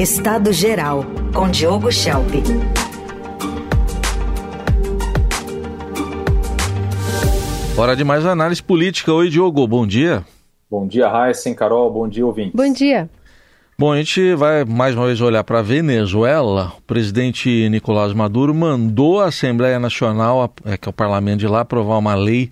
Estado Geral, com Diogo Schelp. Hora de mais análise política. Oi, Diogo, bom dia. Bom dia, Raíssen, Carol, bom dia, ouvinte. Bom dia. Bom, a gente vai mais uma vez olhar para a Venezuela. O presidente Nicolás Maduro mandou a Assembleia Nacional, é, que é o parlamento de lá, aprovar uma lei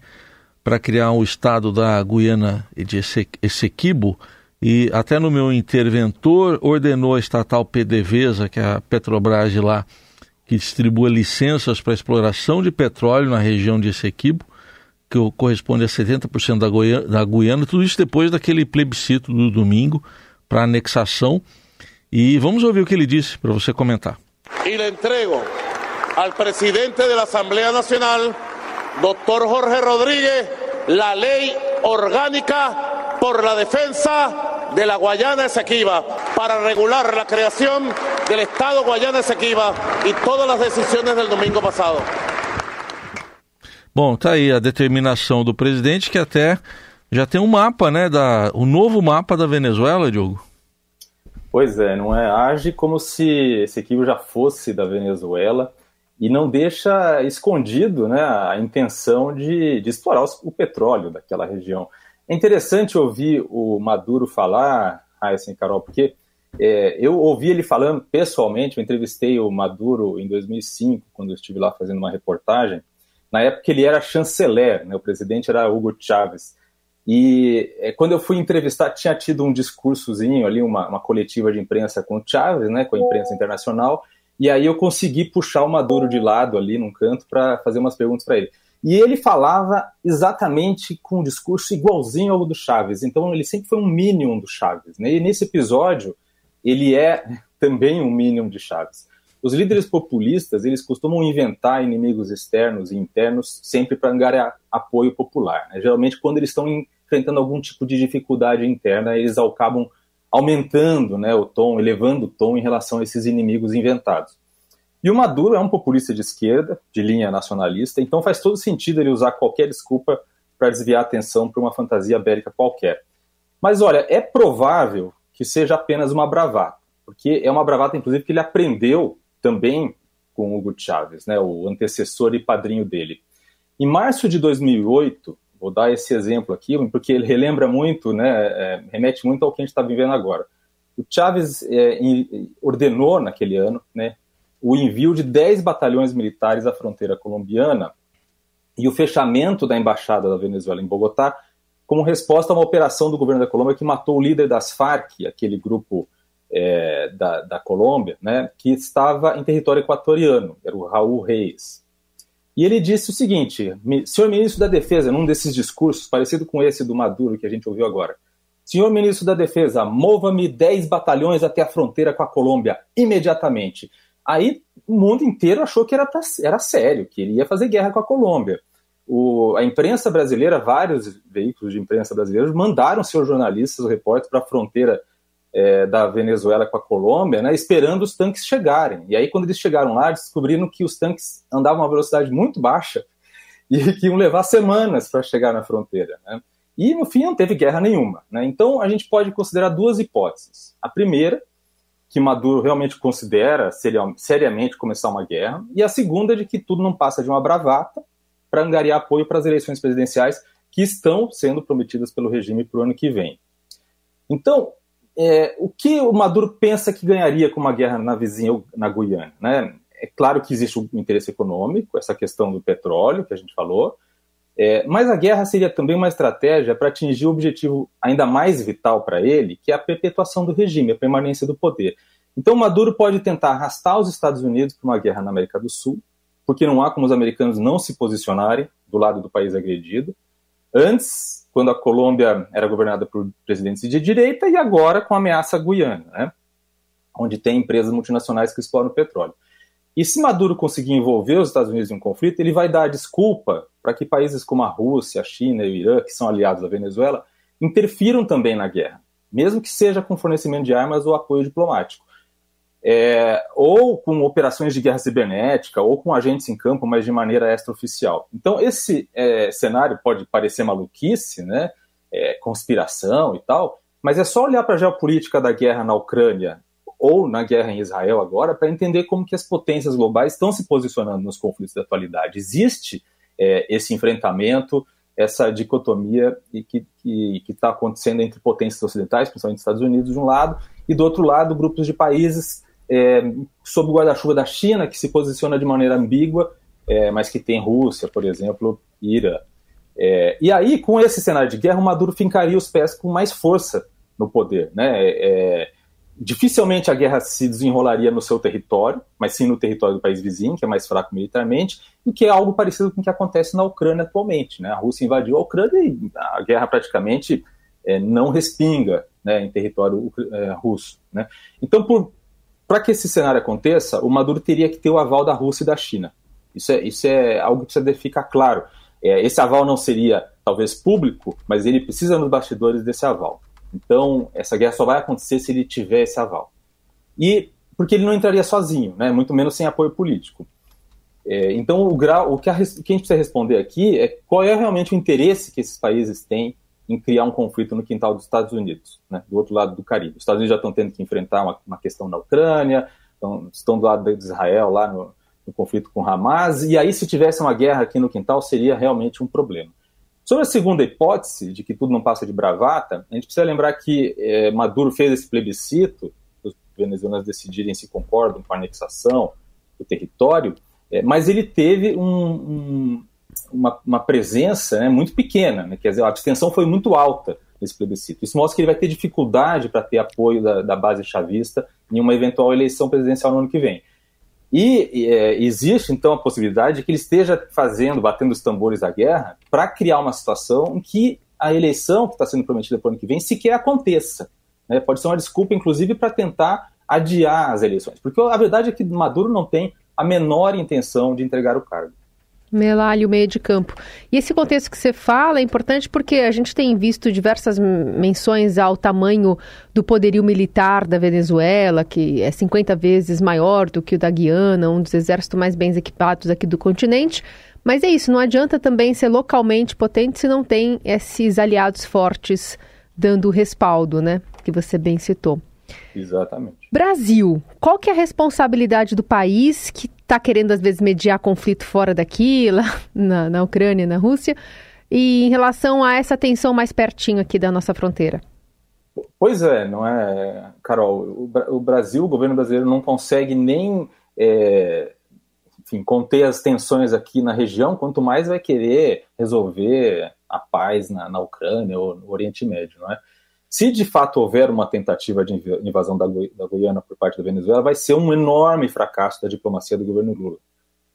para criar um estado da Guiana de Essequibo e até no meu interventor ordenou a estatal PDVSA, que é a Petrobras de lá, que distribua licenças para exploração de petróleo na região de Essequibo, que corresponde a 70% da Guiana, da Guiana, tudo isso depois daquele plebiscito do domingo para anexação. E vamos ouvir o que ele disse para você comentar. E le entrego ao presidente da Assembleia Nacional, Dr. Jorge Rodríguez, a lei orgânica por la defensa de la Guayana Esequiba para regular la creación del Estado Guayana Esequiba y todas las decisiones del domingo pasado. Bom, tá aí a determinação do presidente que até já tem um mapa, né, da, o novo mapa da Venezuela, Diogo. Pois é, não é? Age como se esse equipe já fosse da Venezuela e não deixa escondido né, a intenção de, de explorar o petróleo daquela região. É interessante ouvir o Maduro falar, assim, Carol, porque é, eu ouvi ele falando pessoalmente, eu entrevistei o Maduro em 2005, quando eu estive lá fazendo uma reportagem. Na época ele era chanceler, né, o presidente era Hugo Chávez. E é, quando eu fui entrevistar, tinha tido um discursozinho ali, uma, uma coletiva de imprensa com o Chávez, né, com a imprensa internacional, e aí eu consegui puxar o Maduro de lado ali num canto para fazer umas perguntas para ele. E ele falava exatamente com um discurso igualzinho ao do Chaves. Então ele sempre foi um minion do Chaves. Né? E nesse episódio ele é também um minion de Chaves. Os líderes populistas eles costumam inventar inimigos externos e internos sempre para angariar apoio popular. Né? Geralmente quando eles estão enfrentando algum tipo de dificuldade interna eles acabam aumentando né, o tom, elevando o tom em relação a esses inimigos inventados. E o Maduro é um populista de esquerda, de linha nacionalista, então faz todo sentido ele usar qualquer desculpa para desviar a atenção para uma fantasia bélica qualquer. Mas olha, é provável que seja apenas uma bravata, porque é uma bravata, inclusive, que ele aprendeu também com Hugo Chávez, né, o antecessor e padrinho dele. Em março de 2008, vou dar esse exemplo aqui, porque ele relembra muito, né, é, remete muito ao que a gente está vivendo agora. O Chávez é, ordenou naquele ano né, o envio de 10 batalhões militares à fronteira colombiana e o fechamento da embaixada da Venezuela em Bogotá como resposta a uma operação do governo da Colômbia que matou o líder das Farc, aquele grupo é, da, da Colômbia, né, que estava em território equatoriano, era o Raul Reis. E ele disse o seguinte, senhor ministro da Defesa, num desses discursos, parecido com esse do Maduro que a gente ouviu agora, senhor ministro da Defesa, mova-me 10 batalhões até a fronteira com a Colômbia, imediatamente. Aí o mundo inteiro achou que era, pra, era sério, que ele ia fazer guerra com a Colômbia. O, a imprensa brasileira, vários veículos de imprensa brasileiros mandaram seus jornalistas, os repórteres, para a fronteira é, da Venezuela com a Colômbia, né, esperando os tanques chegarem. E aí, quando eles chegaram lá, descobriram que os tanques andavam a uma velocidade muito baixa e que iam levar semanas para chegar na fronteira. Né? E, no fim, não teve guerra nenhuma. Né? Então, a gente pode considerar duas hipóteses. A primeira que Maduro realmente considera seriamente começar uma guerra, e a segunda de que tudo não passa de uma bravata para angariar apoio para as eleições presidenciais que estão sendo prometidas pelo regime para o ano que vem. Então, é, o que o Maduro pensa que ganharia com uma guerra na vizinha, na Guiana? Né? É claro que existe um interesse econômico, essa questão do petróleo que a gente falou, é, mas a guerra seria também uma estratégia para atingir o objetivo ainda mais vital para ele, que é a perpetuação do regime, a permanência do poder. Então, Maduro pode tentar arrastar os Estados Unidos para uma guerra na América do Sul, porque não há como os americanos não se posicionarem do lado do país agredido. Antes, quando a Colômbia era governada por presidentes de direita, e agora com a ameaça guiana, né? onde tem empresas multinacionais que exploram petróleo. E se Maduro conseguir envolver os Estados Unidos em um conflito, ele vai dar desculpa para que países como a Rússia, a China e o Irã, que são aliados da Venezuela, interfiram também na guerra, mesmo que seja com fornecimento de armas ou apoio diplomático. É, ou com operações de guerra cibernética, ou com agentes em campo, mas de maneira extraoficial. Então, esse é, cenário pode parecer maluquice, né, é, conspiração e tal, mas é só olhar para a geopolítica da guerra na Ucrânia ou na guerra em Israel agora, para entender como que as potências globais estão se posicionando nos conflitos da atualidade. Existe é, esse enfrentamento, essa dicotomia que está acontecendo entre potências ocidentais, principalmente Estados Unidos, de um lado, e do outro lado, grupos de países é, sob o guarda-chuva da China, que se posiciona de maneira ambígua, é, mas que tem Rússia, por exemplo, Ira. É, e aí, com esse cenário de guerra, o Maduro fincaria os pés com mais força no poder. Né? É, dificilmente a guerra se desenrolaria no seu território, mas sim no território do país vizinho, que é mais fraco militarmente, e que é algo parecido com o que acontece na Ucrânia atualmente. Né? A Rússia invadiu a Ucrânia e a guerra praticamente é, não respinga né, em território é, russo. Né? Então, para que esse cenário aconteça, o Maduro teria que ter o aval da Rússia e da China. Isso é, isso é algo que precisa ficar claro. É, esse aval não seria, talvez, público, mas ele precisa nos bastidores desse aval. Então, essa guerra só vai acontecer se ele tiver esse aval. E porque ele não entraria sozinho, né, muito menos sem apoio político. É, então, o, grau, o que, a, que a gente precisa responder aqui é qual é realmente o interesse que esses países têm em criar um conflito no quintal dos Estados Unidos, né, do outro lado do Caribe. Os Estados Unidos já estão tendo que enfrentar uma, uma questão na Ucrânia, então, estão do lado de Israel, lá no, no conflito com Hamas, e aí se tivesse uma guerra aqui no quintal seria realmente um problema. Sobre a segunda hipótese, de que tudo não passa de bravata, a gente precisa lembrar que é, Maduro fez esse plebiscito, os venezuelanos decidirem se concordam com a anexação do território, é, mas ele teve um, um, uma, uma, presença né, muito pequena, né, quer dizer, a abstenção foi muito alta nesse plebiscito. Isso mostra que ele vai ter dificuldade para ter apoio da, da base chavista em uma eventual eleição presidencial no ano que vem. E é, existe então a possibilidade de que ele esteja fazendo, batendo os tambores da guerra, para criar uma situação em que a eleição que está sendo prometida para o ano que vem sequer aconteça. Né? Pode ser uma desculpa, inclusive, para tentar adiar as eleições. Porque a verdade é que Maduro não tem a menor intenção de entregar o cargo. Melalho, meio de campo. E esse contexto que você fala é importante porque a gente tem visto diversas menções ao tamanho do poderio militar da Venezuela, que é 50 vezes maior do que o da Guiana, um dos exércitos mais bem equipados aqui do continente. Mas é isso, não adianta também ser localmente potente se não tem esses aliados fortes dando respaldo, né? Que você bem citou. Exatamente. Brasil, qual que é a responsabilidade do país que está querendo às vezes mediar conflito fora daqui, lá na, na Ucrânia, na Rússia, e em relação a essa tensão mais pertinho aqui da nossa fronteira? Pois é, não é, Carol? O, Brasil, o governo brasileiro não consegue nem é, enfim, conter as tensões aqui na região, quanto mais vai querer resolver a paz na, na Ucrânia ou no Oriente Médio, não é? Se de fato houver uma tentativa de invasão da, da Guiana por parte da Venezuela, vai ser um enorme fracasso da diplomacia do governo Lula.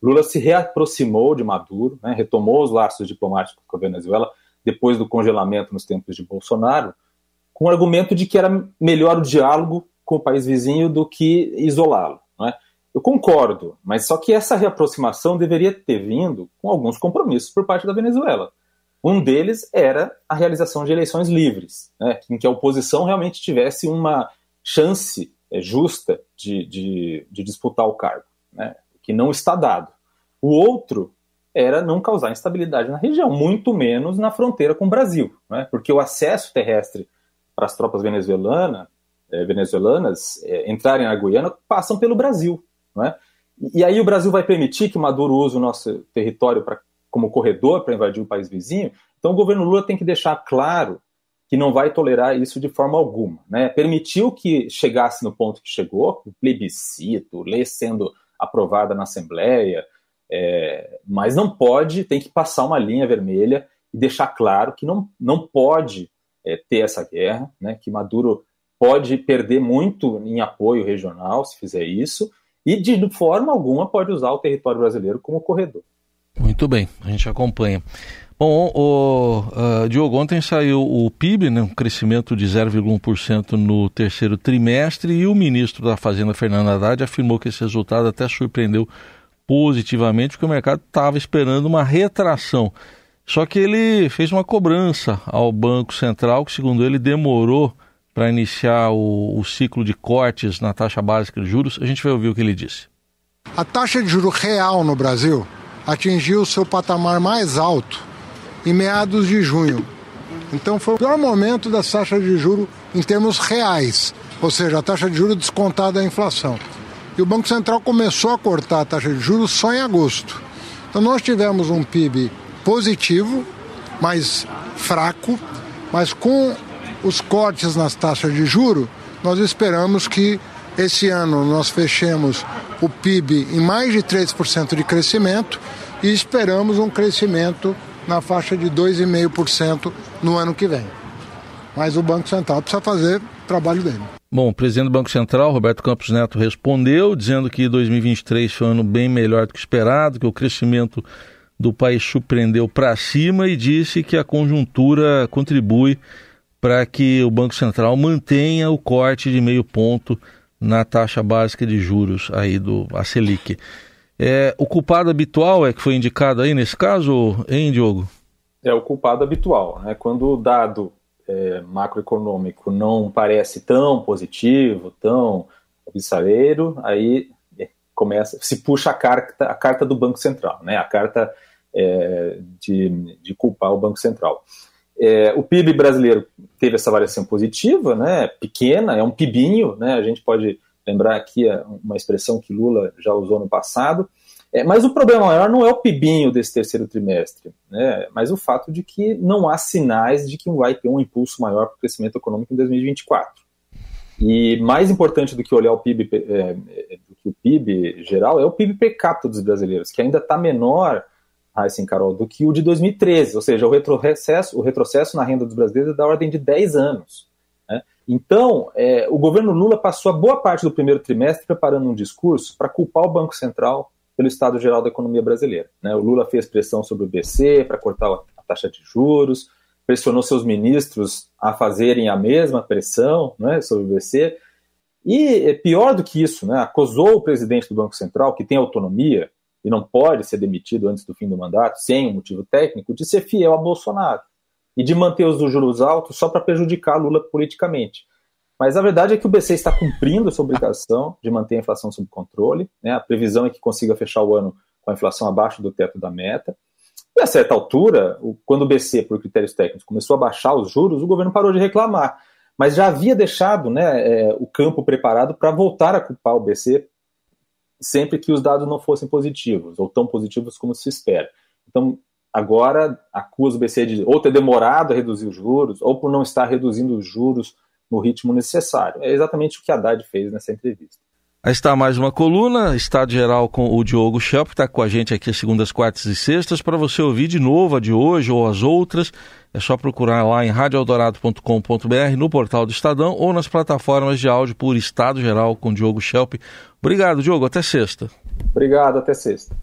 Lula se reaproximou de Maduro, né, retomou os laços diplomáticos com a Venezuela depois do congelamento nos tempos de Bolsonaro, com o argumento de que era melhor o diálogo com o país vizinho do que isolá-lo. Né? Eu concordo, mas só que essa reaproximação deveria ter vindo com alguns compromissos por parte da Venezuela. Um deles era a realização de eleições livres, né, em que a oposição realmente tivesse uma chance é, justa de, de, de, disputar o cargo, né, que não está dado. O outro era não causar instabilidade na região, muito menos na fronteira com o Brasil, né, porque o acesso terrestre para as tropas venezuelanas, é, venezuelanas é, entrarem na Guiana passam pelo Brasil. Né, e aí o Brasil vai permitir que Maduro use o nosso território para como corredor para invadir o país vizinho. Então o governo Lula tem que deixar claro que não vai tolerar isso de forma alguma. Né? Permitiu que chegasse no ponto que chegou, o plebiscito, lei sendo aprovada na Assembleia, é, mas não pode, tem que passar uma linha vermelha e deixar claro que não, não pode é, ter essa guerra, né? que Maduro pode perder muito em apoio regional se fizer isso, e de forma alguma pode usar o território brasileiro como corredor. Muito bem, a gente acompanha. Bom, o, uh, Diogo, ontem saiu o PIB, né, um crescimento de 0,1% no terceiro trimestre, e o ministro da Fazenda, Fernando Haddad, afirmou que esse resultado até surpreendeu positivamente, porque o mercado estava esperando uma retração. Só que ele fez uma cobrança ao Banco Central, que, segundo ele, demorou para iniciar o, o ciclo de cortes na taxa básica de juros. A gente vai ouvir o que ele disse. A taxa de juro real no Brasil atingiu seu patamar mais alto em meados de junho. Então foi o pior momento da taxa de juro em termos reais. ou seja, a taxa de juros descontada da inflação. E o Banco Central começou a cortar a taxa de juros só em agosto. Então nós tivemos um PIB positivo, mas fraco, mas com os cortes nas taxas de juro, nós esperamos que esse ano nós fechemos o PIB em mais de 3% de crescimento e esperamos um crescimento na faixa de 2,5% no ano que vem. Mas o Banco Central precisa fazer o trabalho dele. Bom, o presidente do Banco Central, Roberto Campos Neto, respondeu dizendo que 2023 foi um ano bem melhor do que esperado, que o crescimento do país surpreendeu para cima e disse que a conjuntura contribui para que o Banco Central mantenha o corte de meio ponto na taxa básica de juros aí do a Selic. É, o culpado habitual é que foi indicado aí nesse caso, hein, Diogo? É o culpado habitual, né? Quando o dado é, macroeconômico não parece tão positivo, tão alvissareiro, aí é, começa, se puxa a carta, a carta do Banco Central, né? A carta é, de, de culpar o Banco Central. É, o PIB brasileiro teve essa variação positiva, né? Pequena, é um pibinho, né? A gente pode lembrar aqui uma expressão que Lula já usou no passado. É, mas o problema maior não é o pibinho desse terceiro trimestre, né, mas o fato de que não há sinais de que vai ter um impulso maior para o crescimento econômico em 2024. E mais importante do que olhar o PIB, é, é, do que o PIB geral é o PIB per capita dos brasileiros, que ainda está menor, Heisen Carol, do que o de 2013, ou seja, o retrocesso, o retrocesso na renda dos brasileiros é da ordem de 10 anos. Né? Então, é, o governo Lula passou a boa parte do primeiro trimestre preparando um discurso para culpar o Banco Central pelo estado geral da economia brasileira. Né? O Lula fez pressão sobre o BC para cortar a taxa de juros, pressionou seus ministros a fazerem a mesma pressão né, sobre o BC. E é pior do que isso, né, acusou o presidente do Banco Central, que tem autonomia e não pode ser demitido antes do fim do mandato, sem um motivo técnico, de ser fiel a Bolsonaro e de manter os juros altos só para prejudicar Lula politicamente. Mas a verdade é que o BC está cumprindo sua obrigação de manter a inflação sob controle. Né? A previsão é que consiga fechar o ano com a inflação abaixo do teto da meta. E a certa altura, quando o BC, por critérios técnicos, começou a baixar os juros, o governo parou de reclamar. Mas já havia deixado né, é, o campo preparado para voltar a culpar o BC sempre que os dados não fossem positivos, ou tão positivos como se espera. Então, agora acusa o BC de ou ter demorado a reduzir os juros, ou por não estar reduzindo os juros no ritmo necessário. É exatamente o que a Haddad fez nessa entrevista. Aí está mais uma coluna, Estado Geral com o Diogo Schelp, que está com a gente aqui segundas, quartas e sextas. Para você ouvir de novo a de hoje ou as outras, é só procurar lá em radioeldorado.com.br, no portal do Estadão ou nas plataformas de áudio por Estado Geral com Diogo Schelp. Obrigado, Diogo. Até sexta. Obrigado, até sexta.